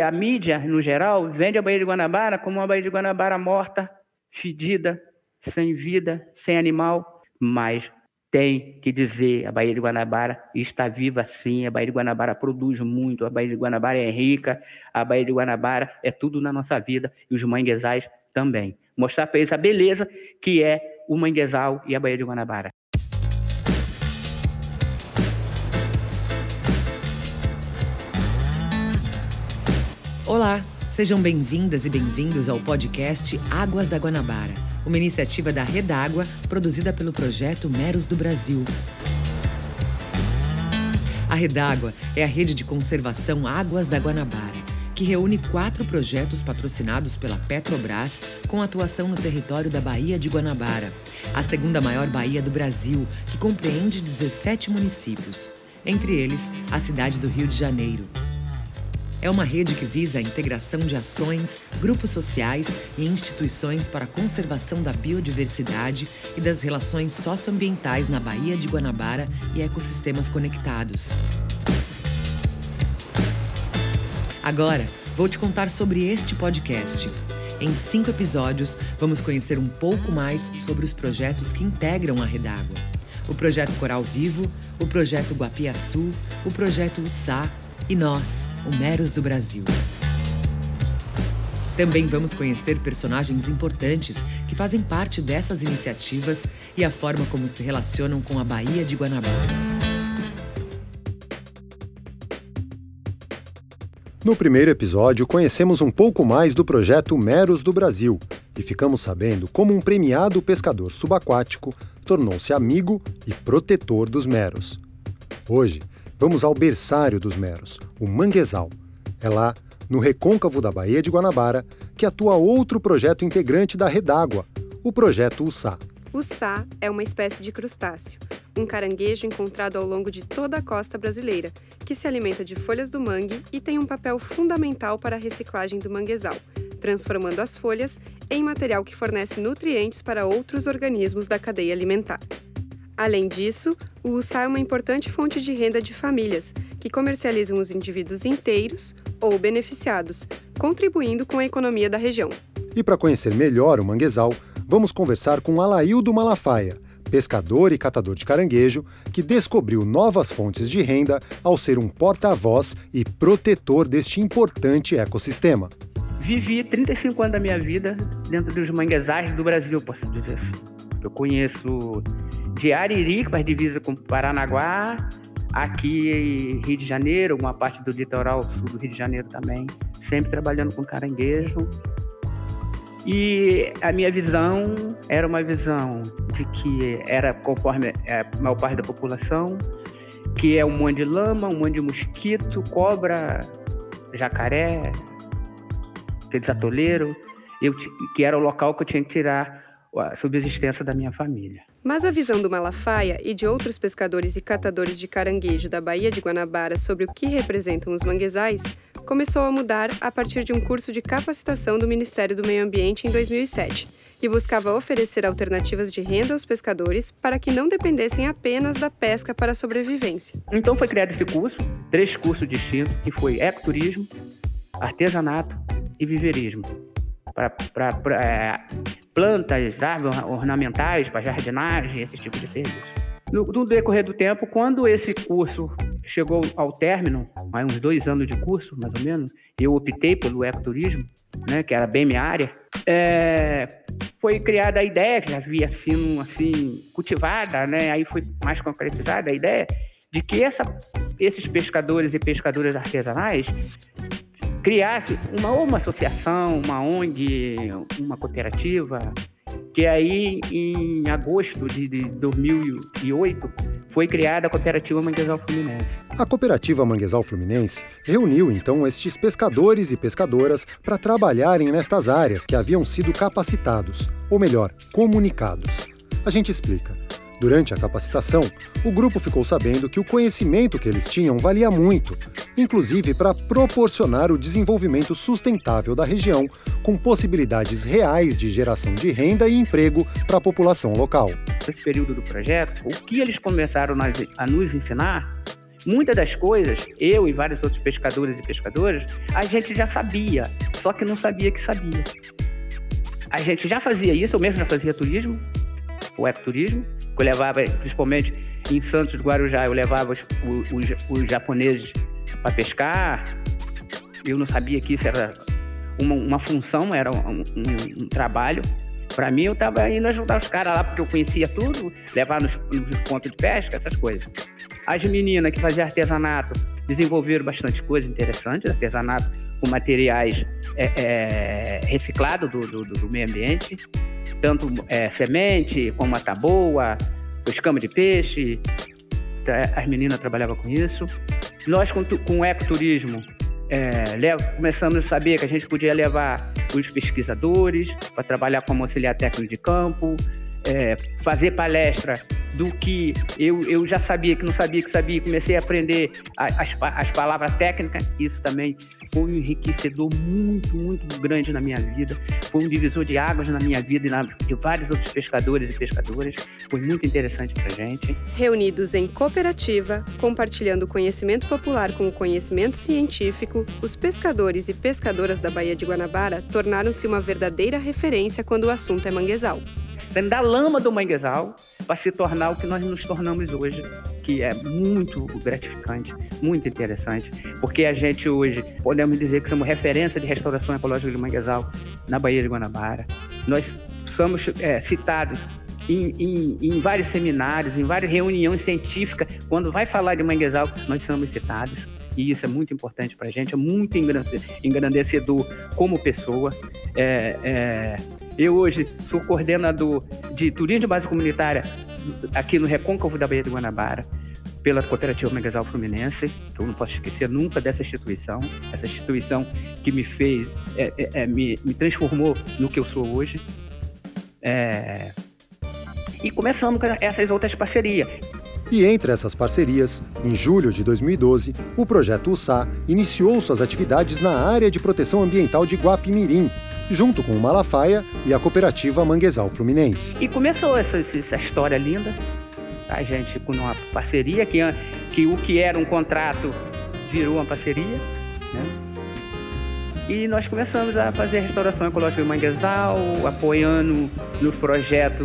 A mídia, no geral, vende a Baía de Guanabara como uma Baía de Guanabara morta, fedida, sem vida, sem animal, mas tem que dizer, a Baía de Guanabara está viva sim, a Baía de Guanabara produz muito, a Baía de Guanabara é rica, a Baía de Guanabara é tudo na nossa vida e os manguezais também. Mostrar para eles a beleza que é o manguezal e a Baía de Guanabara. Olá, sejam bem-vindas e bem-vindos ao podcast Águas da Guanabara, uma iniciativa da Redágua produzida pelo projeto Meros do Brasil. A Redágua é a rede de conservação Águas da Guanabara, que reúne quatro projetos patrocinados pela Petrobras com atuação no território da Baía de Guanabara, a segunda maior baía do Brasil, que compreende 17 municípios, entre eles a cidade do Rio de Janeiro. É uma rede que visa a integração de ações, grupos sociais e instituições para a conservação da biodiversidade e das relações socioambientais na Baía de Guanabara e ecossistemas conectados. Agora, vou te contar sobre este podcast. Em cinco episódios, vamos conhecer um pouco mais sobre os projetos que integram a Redágua. O Projeto Coral Vivo, o Projeto Guapiaçu, o Projeto Ussá e nós, o Meros do Brasil. Também vamos conhecer personagens importantes que fazem parte dessas iniciativas e a forma como se relacionam com a Baía de Guanabara. No primeiro episódio, conhecemos um pouco mais do projeto Meros do Brasil e ficamos sabendo como um premiado pescador subaquático tornou-se amigo e protetor dos meros. Hoje, Vamos ao berçário dos meros, o manguezal. É lá, no recôncavo da Baía de Guanabara, que atua outro projeto integrante da Redágua, o projeto Ussá. O é uma espécie de crustáceo, um caranguejo encontrado ao longo de toda a costa brasileira, que se alimenta de folhas do mangue e tem um papel fundamental para a reciclagem do manguezal, transformando as folhas em material que fornece nutrientes para outros organismos da cadeia alimentar. Além disso, o uçá é uma importante fonte de renda de famílias, que comercializam os indivíduos inteiros ou beneficiados, contribuindo com a economia da região. E para conhecer melhor o manguezal, vamos conversar com Alaildo Malafaia, pescador e catador de caranguejo, que descobriu novas fontes de renda ao ser um porta-voz e protetor deste importante ecossistema. Vivi 35 anos da minha vida dentro dos manguezais do Brasil, posso dizer assim. Eu conheço de Ariri, que faz divisa com Paranaguá, aqui Rio de Janeiro, alguma parte do litoral sul do Rio de Janeiro também, sempre trabalhando com caranguejo. E a minha visão era uma visão de que era conforme a maior parte da população, que é um monte de lama, um monte de mosquito, cobra, jacaré, aqueles atoleiros, eu, que era o local que eu tinha que tirar a subsistência da minha família. Mas a visão do Malafaia e de outros pescadores e catadores de caranguejo da Baía de Guanabara sobre o que representam os manguezais começou a mudar a partir de um curso de capacitação do Ministério do Meio Ambiente em 2007, que buscava oferecer alternativas de renda aos pescadores para que não dependessem apenas da pesca para a sobrevivência. Então foi criado esse curso, três cursos distintos, que foi ecoturismo, artesanato e viverismo. Para é, plantas, árvores ornamentais para jardinagem, esse tipo de serviço. No, no, decorrer do tempo, quando esse curso chegou ao término, há uns dois anos de curso, mais ou menos, eu optei pelo ecoturismo, né, que era bem minha área, é, foi criada a ideia, que já havia sido assim, cultivada, né, aí foi mais concretizada a ideia, de que essa, esses pescadores e pescadoras artesanais criasse uma, uma associação, uma ONG, uma cooperativa, que aí em agosto de, de 2008 foi criada a Cooperativa Manguezal Fluminense. A Cooperativa Manguezal Fluminense reuniu então estes pescadores e pescadoras para trabalharem nestas áreas que haviam sido capacitados, ou melhor, comunicados. A gente explica. Durante a capacitação, o grupo ficou sabendo que o conhecimento que eles tinham valia muito, inclusive para proporcionar o desenvolvimento sustentável da região, com possibilidades reais de geração de renda e emprego para a população local. Nesse período do projeto, o que eles começaram a nos ensinar muitas das coisas, eu e vários outros pescadores e pescadoras, a gente já sabia, só que não sabia que sabia. A gente já fazia isso, eu mesmo já fazia turismo, o ecoturismo, eu levava, principalmente em Santos do Guarujá, eu levava os, os, os japoneses para pescar. Eu não sabia que isso era uma, uma função, era um, um, um trabalho. Para mim, eu estava indo ajudar os caras lá, porque eu conhecia tudo, levar nos, nos pontos de pesca, essas coisas. As meninas que faziam artesanato desenvolveram bastante coisa interessante, artesanato com materiais é, é, reciclados do, do, do, meio ambiente, tanto é, semente como a taboa, escama de peixe. Tá, as meninas trabalhavam com isso. Nós, com, com o ecoturismo, é, começamos a saber que a gente podia levar os pesquisadores para trabalhar como auxiliar técnico de campo, é, fazer palestra do que eu, eu já sabia que não sabia que sabia, comecei a aprender as, as palavras técnicas, isso também foi um enriquecedor muito, muito grande na minha vida, foi um divisor de águas na minha vida e na, de vários outros pescadores e pescadoras, foi muito interessante para gente. Reunidos em cooperativa, compartilhando conhecimento popular com o conhecimento científico, os pescadores e pescadoras da Baía de Guanabara tornaram-se uma verdadeira referência quando o assunto é manguezal saindo da lama do manguezal para se tornar o que nós nos tornamos hoje, que é muito gratificante, muito interessante, porque a gente hoje podemos dizer que somos referência de restauração ecológica de manguezal na Baía de Guanabara. Nós somos é, citados em, em, em, vários seminários, em várias reuniões científicas, quando vai falar de manguezal, nós somos citados. E isso é muito importante para a gente, é muito engrandecedor como pessoa. É, é, eu hoje sou coordenador de turismo de base comunitária aqui no Recôncavo da Baía de Guanabara, pela Cooperativa Megasal Fluminense, eu não posso esquecer nunca dessa instituição, essa instituição que me fez, é, é, é me, me, transformou no que eu sou hoje. É... E começamos com essas outras parcerias. E entre essas parcerias, em julho de 2012, o projeto USA iniciou suas atividades na área de proteção ambiental de Guapimirim, junto com o Malafaia e a cooperativa Manguezal Fluminense. E começou essa, essa história linda, a gente com uma parceria, que, que o que era um contrato virou uma parceria, né? E nós começamos a fazer a restauração ecológica do manguezal, apoiando no projeto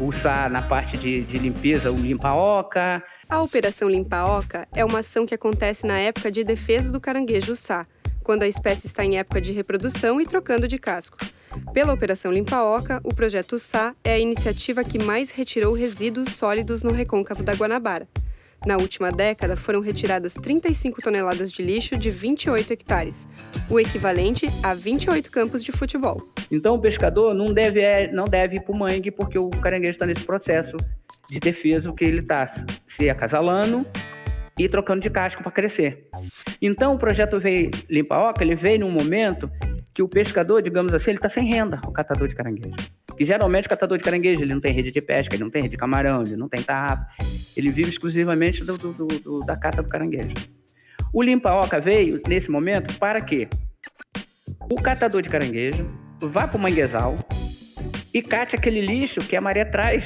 USA na parte de, de limpeza, o Limpa Oca. A Operação Limpa Oca é uma ação que acontece na época de defesa do caranguejo Sá, quando a espécie está em época de reprodução e trocando de casco. Pela Operação Limpa Oca, o projeto SA é a iniciativa que mais retirou resíduos sólidos no recôncavo da Guanabara. Na última década, foram retiradas 35 toneladas de lixo de 28 hectares, o equivalente a 28 campos de futebol. Então, o pescador não deve, é, não deve ir para o mangue, porque o caranguejo está nesse processo de defesa, que ele está se acasalando e trocando de casco para crescer. Então, o projeto veio Limpa Oca, ele veio num momento que o pescador, digamos assim, ele está sem renda, o catador de caranguejo. E geralmente o catador de caranguejo, ele não tem rede de pesca, ele não tem rede de camarão, ele não tem tarrafa, ele vive exclusivamente do, do, do, da cata do caranguejo. O Limpa Oca veio nesse momento para que o catador de caranguejo vá para o manguezal e cate aquele lixo que a maré traz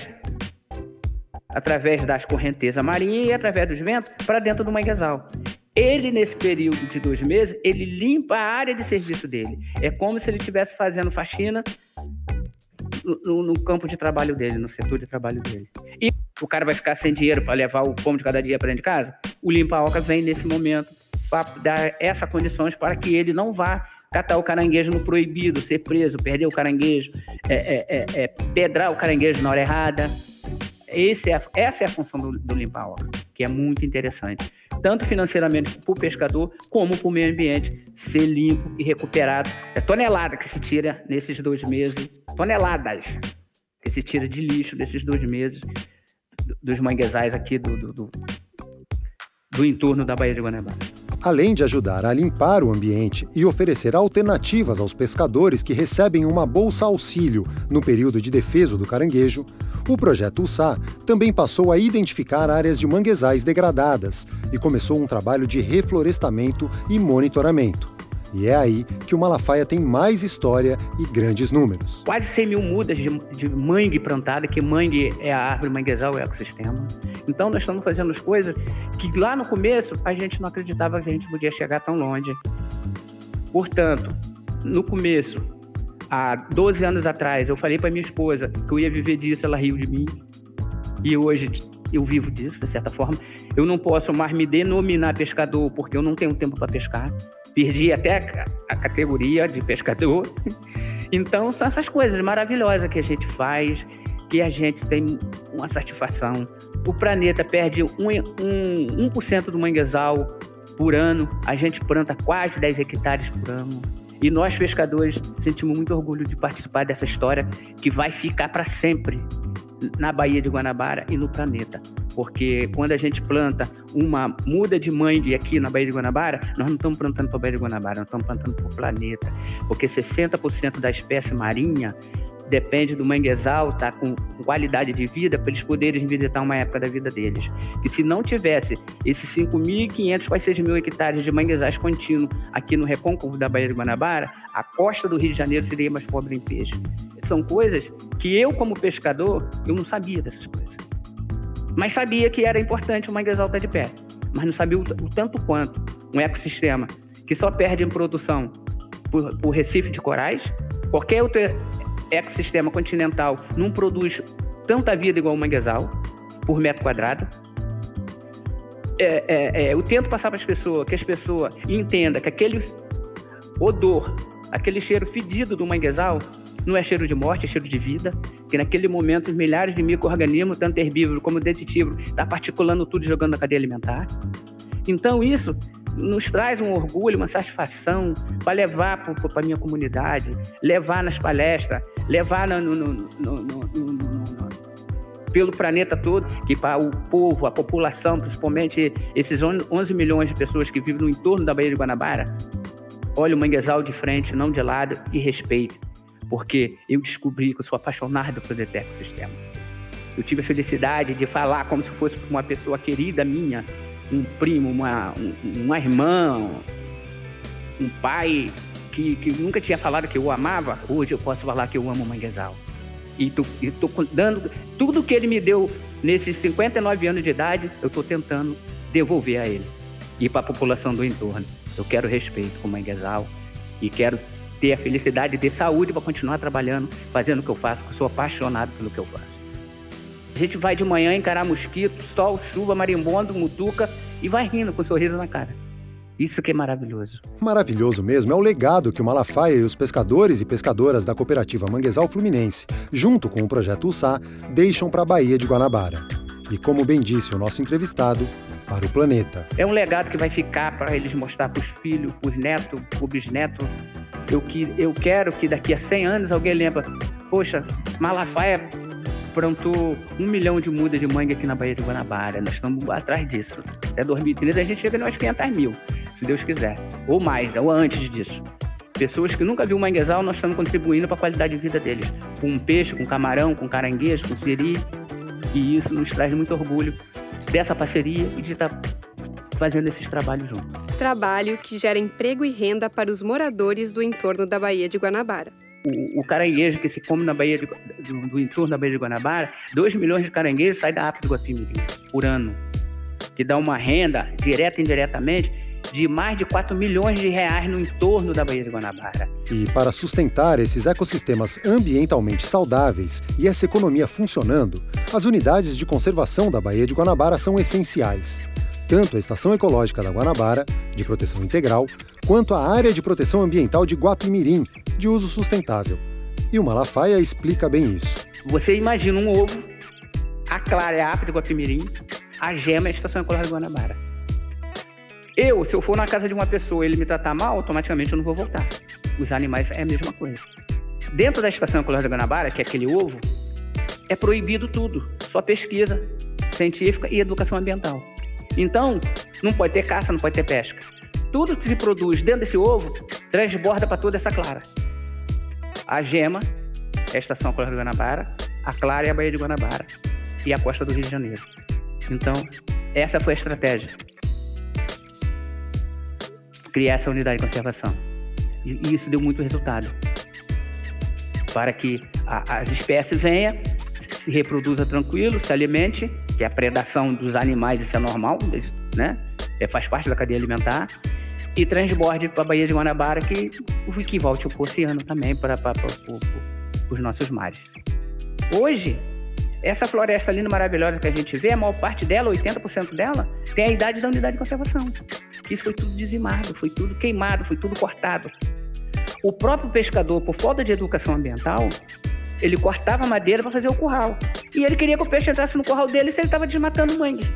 através das correntezas marinhas e através dos ventos para dentro do manguezal. Ele, nesse período de dois meses, ele limpa a área de serviço dele. É como se ele estivesse fazendo faxina no, no, campo de trabalho dele, no setor de trabalho dele. E o cara vai ficar sem dinheiro para levar o pão de cada dia para dentro de casa? O Limpa-Oca vem nesse momento para dar essas condições para que ele não vá catar o caranguejo no proibido, ser preso, perder o caranguejo, é, é, é, é pedrar o caranguejo na hora errada. Esse é, essa é a função do, do Limpa-Oca, que é muito interessante tanto financeiramente para o pescador, como para o meio ambiente, ser limpo e recuperado. É tonelada que se tira nesses dois meses, toneladas que se tira de lixo nesses dois meses dos manguezais aqui do, do, do, do entorno da Baía de Guanabara. Além de ajudar a limpar o ambiente e oferecer alternativas aos pescadores que recebem uma bolsa auxílio no período de defesa do caranguejo, o projeto USA também passou a identificar áreas de manguezais degradadas e começou um trabalho de reflorestamento e monitoramento. E é aí que o Malafaia tem mais história e grandes números. Quase 100 mil mudas de, de mangue plantada, que mangue é a árvore manguezal, é o ecossistema. Então, nós estamos fazendo as coisas que lá no começo a gente não acreditava que a gente podia chegar tão longe. Portanto, no começo, há 12 anos atrás, eu falei para minha esposa que eu ia viver disso, ela riu de mim. E hoje eu vivo disso, de certa forma. Eu não posso mais me denominar pescador porque eu não tenho tempo para pescar. Perdi até a, categoria de pescador. Então, são essas coisas maravilhosas que a gente faz, que a gente tem uma satisfação. O planeta perde 1%, um, um, 1 do manguezal por ano, a gente planta quase 10 hectares por ano. E nós, pescadores, sentimos muito orgulho de participar dessa história que vai ficar para sempre na Baía de Guanabara e no planeta. Porque quando a gente planta uma muda de mangue aqui na Baía de Guanabara, nós não estamos plantando para a Baía de Guanabara, nós estamos plantando para o planeta. Porque 60% da espécie marinha depende do manguezal tá, com qualidade de vida para eles poderem visitar uma época da vida deles. E se não tivesse esses 5.500 para 6.000 hectares de manguezais contínuos aqui no recôncavo da Baía de Guanabara, a costa do Rio de Janeiro seria mais pobre em peixe. São coisas que eu, como pescador, eu não sabia dessas coisas. Mas sabia que era importante o manguezal estar de pé. Mas não sabia o, o tanto quanto um ecossistema que só perde em produção por, por recife de corais, qualquer outro ecossistema continental não produz tanta vida igual o manguezal por metro quadrado. É, é, é, eu tento passar para as pessoas que as pessoas entendam que aquele odor, aquele cheiro fedido do manguezal não é cheiro de morte, é cheiro de vida. Que naquele momento os milhares de micro-organismos, tanto herbívoro como detetivo, está particulando tudo e jogando na cadeia alimentar. Então isso nos traz um orgulho, uma satisfação para levar para a minha comunidade, levar nas palestras, levar no, no, no, pelo planeta todo, que para o povo, a população, principalmente esses 11 milhões de pessoas que vivem no entorno da Baía de Guanabara, olhe o manguezal de frente, não de lado, e respeite. Porque eu descobri que eu sou apaixonado por esse ecossistema. Eu tive a felicidade de falar como se fosse uma pessoa querida minha, um primo, uma, um, uma irmã, um pai que, que nunca tinha falado que eu amava, hoje eu posso falar que eu amo o manguezal. E estou dando tudo que ele me deu nesses 59 anos de idade, eu estou tentando devolver a ele e para a população do entorno. Eu quero respeito com o manguezal e quero ter a felicidade de saúde para continuar trabalhando, fazendo o que eu faço, porque eu sou apaixonado pelo que eu faço. A gente vai de manhã encarar mosquito, sol, chuva, marimbondo, mutuca e vai rindo com um sorriso na cara. Isso que é maravilhoso. Maravilhoso mesmo é o legado que o Malafaia e os pescadores e pescadoras da cooperativa Manguezal Fluminense, junto com o projeto USA, deixam para a Baía de Guanabara. E como bem disse o nosso entrevistado, para o planeta. É um legado que vai ficar para eles mostrar para os filhos, para os netos, para o bisneto. Eu, que, eu quero que daqui a 100 anos alguém lembre, poxa, Malafaia plantou um milhão de mudas de mangue aqui na Baía de Guanabara. Nós estamos atrás disso. Até 2030 a gente chega nos 500 mil, se Deus quiser. Ou mais, ou antes disso. Pessoas que nunca viram manguezal, nós estamos contribuindo para a qualidade de vida deles. Com peixe, com camarão, com caranguejo, com siri. E isso nos traz muito orgulho dessa parceria e de estar fazendo esses trabalhos juntos. Trabalho que gera emprego e renda para os moradores do entorno da Baía de Guanabara o, o, caranguejo que se come na Baía de, do, do, entorno da Baía de Guanabara, 2 milhões de caranguejos saem da APA do Guapimirim por ano, que dá uma renda, direta e indiretamente, de mais de 4 milhões de reais no entorno da Baía de Guanabara. E para sustentar esses ecossistemas ambientalmente saudáveis e essa economia funcionando, as unidades de conservação da Baía de Guanabara são essenciais. Tanto a Estação Ecológica da Guanabara, de proteção integral, quanto a Área de Proteção Ambiental de Guapimirim, de uso sustentável. E o Malafaia explica bem isso. Você imagina um ovo, a clara é a de Guapimirim, a gema é a estação ecológica de Guanabara. Eu, se eu for na casa de uma pessoa e ele me tratar mal, automaticamente eu não vou voltar. Os animais é a mesma coisa. Dentro da estação ecológica de Guanabara, que é aquele ovo, é proibido tudo, só pesquisa científica e educação ambiental. Então, não pode ter caça, não pode ter pesca. Tudo que se produz dentro desse ovo transborda para toda essa clara a Gema, a estação Costa de Guanabara, a Clara é a Baía de Guanabara e a costa do Rio de Janeiro. Então, essa foi a estratégia. Criar essa unidade de conservação. E, isso deu muito resultado. Para que a, as espécies venham, se reproduza tranquilo, se alimente que a predação dos animais, isso é normal, né? É, faz parte da cadeia alimentar. E transborde para a Baía de Guanabara, que que volte o oceano também, para os nossos mares. Hoje, essa floresta linda, maravilhosa que a gente vê, a maior parte dela, 80% dela, tem a idade da unidade de conservação. Isso foi tudo dizimado, foi tudo queimado, foi tudo cortado. O próprio pescador, por falta de educação ambiental, ele cortava madeira para fazer o curral. E ele queria que o peixe entrasse no curral dele se ele estava desmatando o mangue.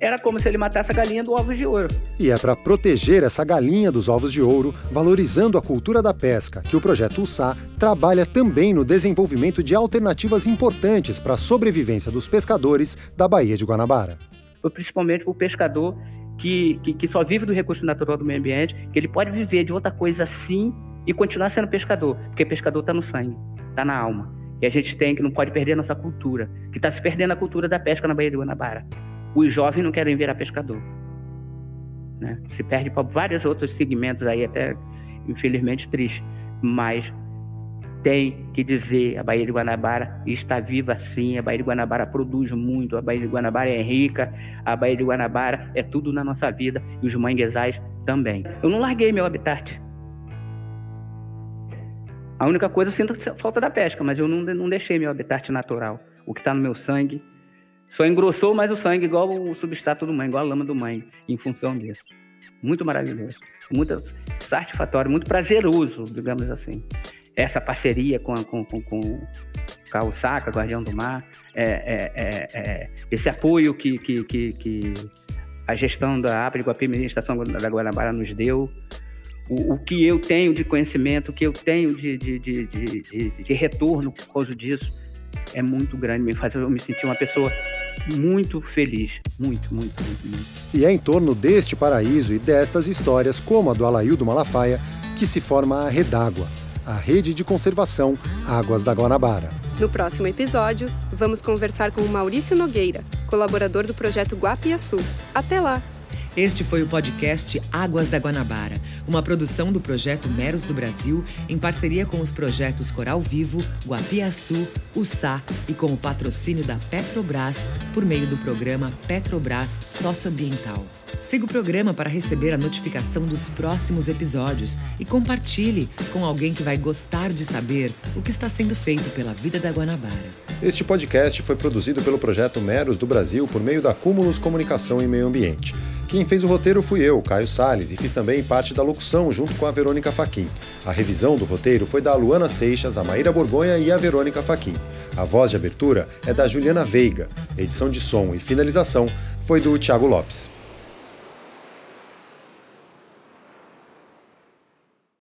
Era como se ele matasse a galinha do ovos de ouro. E é para proteger essa galinha dos ovos de ouro, valorizando a cultura da pesca, que o projeto USA trabalha também no desenvolvimento de alternativas importantes para a sobrevivência dos pescadores da Baía de Guanabara. Principalmente para o pescador que, que, que, só vive do recurso natural do meio ambiente, que ele pode viver de outra coisa assim e continuar sendo pescador, porque pescador está no sangue, está na alma. E a gente tem que não pode perder a nossa cultura, que está se perdendo a cultura da pesca na Baía de Guanabara. Os jovens não querem virar pescador. Né? Se perde para vários outros segmentos aí, até infelizmente triste. Mas tem que dizer, a Baía de Guanabara está viva sim, a Baía de Guanabara produz muito, a Baía de Guanabara é rica, a Baía de Guanabara é tudo na nossa vida e os manguezais também. Eu não larguei meu habitat. A única coisa eu sinto falta da pesca, mas eu não, não deixei meu habitat natural. O que está no meu sangue só engrossou mais o sangue, igual o substrato do mãe, igual a lama do mãe, em função disso. Muito maravilhoso, muito satisfatório, muito prazeroso, digamos assim. Essa parceria com, com, com, com Carl Saca, Guardião do Mar, é, é, é, é, esse apoio que, que, que, que, a gestão da de Guapim, Administração da Guanabara nos deu, o, o, que eu tenho de conhecimento, o que eu tenho de, de, de, de retorno por causa disso, é muito grande, me faz eu me sentir uma pessoa muito feliz, muito, muito, muito, muito. E é em torno deste paraíso e destas histórias, como a do Alaildo Malafaia, que se forma a Redágua, a rede de conservação Águas da Guanabara. No próximo episódio, vamos conversar com o Maurício Nogueira, colaborador do projeto Guapiaçu. Até lá! Este foi o podcast Águas da Guanabara, uma produção do projeto Meros do Brasil, em parceria com os projetos Coral Vivo, Guapiaçu, USA e com o patrocínio da Petrobras, por meio do programa Petrobras Socioambiental. Siga o programa para receber a notificação dos próximos episódios e compartilhe com alguém que vai gostar de saber o que está sendo feito pela vida da Guanabara. Este podcast foi produzido pelo projeto Meros do Brasil por meio da Cúmulos Comunicação e Meio Ambiente. Quem fez o roteiro fui eu, Caio Sales, e fiz também parte da locução junto com a Verônica Faquin. A revisão do roteiro foi da Luana Seixas, a Maíra Borgonha e a Verônica Faquin. A voz de abertura é da Juliana Veiga. Edição de som e finalização foi do Thiago Lopes.